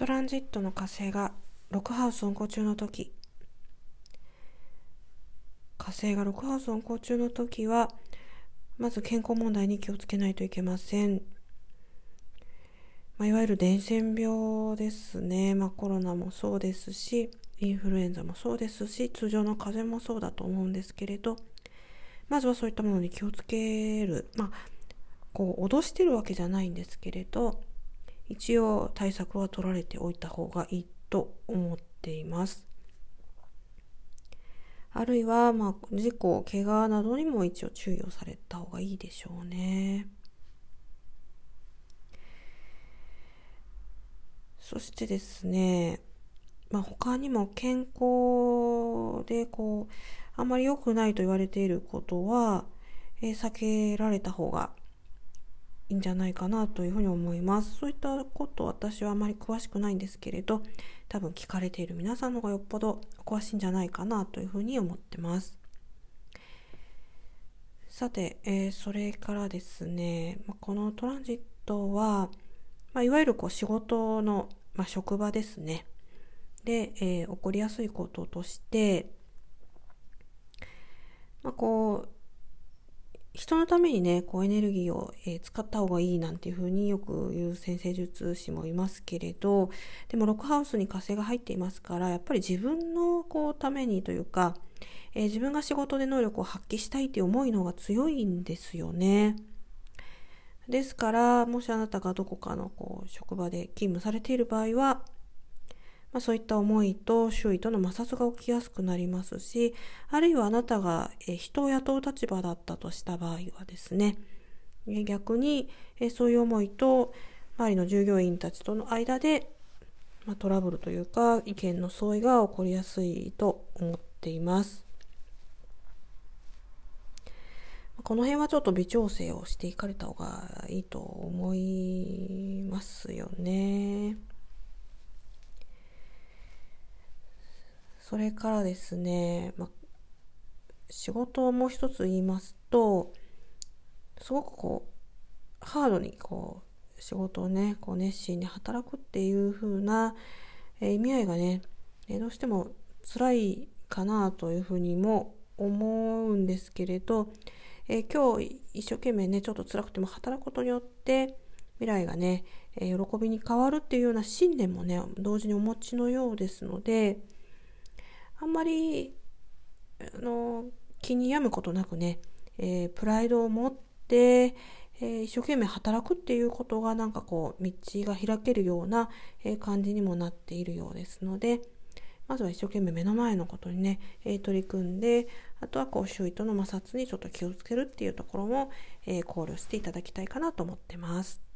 トランジットの火星が6ハウス運行中の時。火星が6ハウス運行中の時はまず健康問題に気をつけないといけません、まあ、いわゆる伝染病ですね、まあ、コロナもそうですしインフルエンザもそうですし通常の風邪もそうだと思うんですけれどまずはそういったものに気をつける。まあこう脅してるわけじゃないんですけれど一応対策は取られておいた方がいいと思っています。あるいは、まあ、事故、怪我などにも一応注意をされた方がいいでしょうね。そしてですね、まあ、他にも健康でこう、あまり良くないと言われていることは、えー、避けられた方がいいんじゃないかなというふに思います。そういったこと私はあまり詳しくないんですけれど、多分聞かれている皆さんの方がよっぽど詳しいんじゃないかなというふうに思ってます。さて、えー、それからですね、このトランジットは、まあ、いわゆるこう仕事の、まあ、職場ですね。で、えー、起こりやすいこととして、まあ、こう人のためにね、こうエネルギーを、えー、使った方がいいなんていうふうによく言う先生術師もいますけれど、でもロックハウスに火星が入っていますから、やっぱり自分のこうためにというか、えー、自分が仕事で能力を発揮したいという思いの方が強いんですよね。ですから、もしあなたがどこかのこう職場で勤務されている場合は、まあ、そういった思いと周囲との摩擦が起きやすくなりますし、あるいはあなたが人を雇う立場だったとした場合はですね、逆にそういう思いと周りの従業員たちとの間で、ま、トラブルというか意見の相違が起こりやすいと思っています。この辺はちょっと微調整をしていかれた方がいいと思いますよね。それからですね、ま仕事をもう一つ言いますと、すごくこう、ハードにこう、仕事をね、こう熱心に働くっていう風な、え意味合いがね、えどうしても辛いかなというふうにも思うんですけれど、え今日一生懸命ね、ちょっと辛くても働くことによって、未来がね、え喜びに変わるっていうような信念もね、同時にお持ちのようですので、あんまりあの気に病むことなくね、えー、プライドを持って、えー、一生懸命働くっていうことがなんかこう道が開けるような、えー、感じにもなっているようですのでまずは一生懸命目の前のことにね、え取り組んであとはこう周囲との摩擦にちょっと気をつけるっていうところも、え考慮していただきたいかなと思ってます。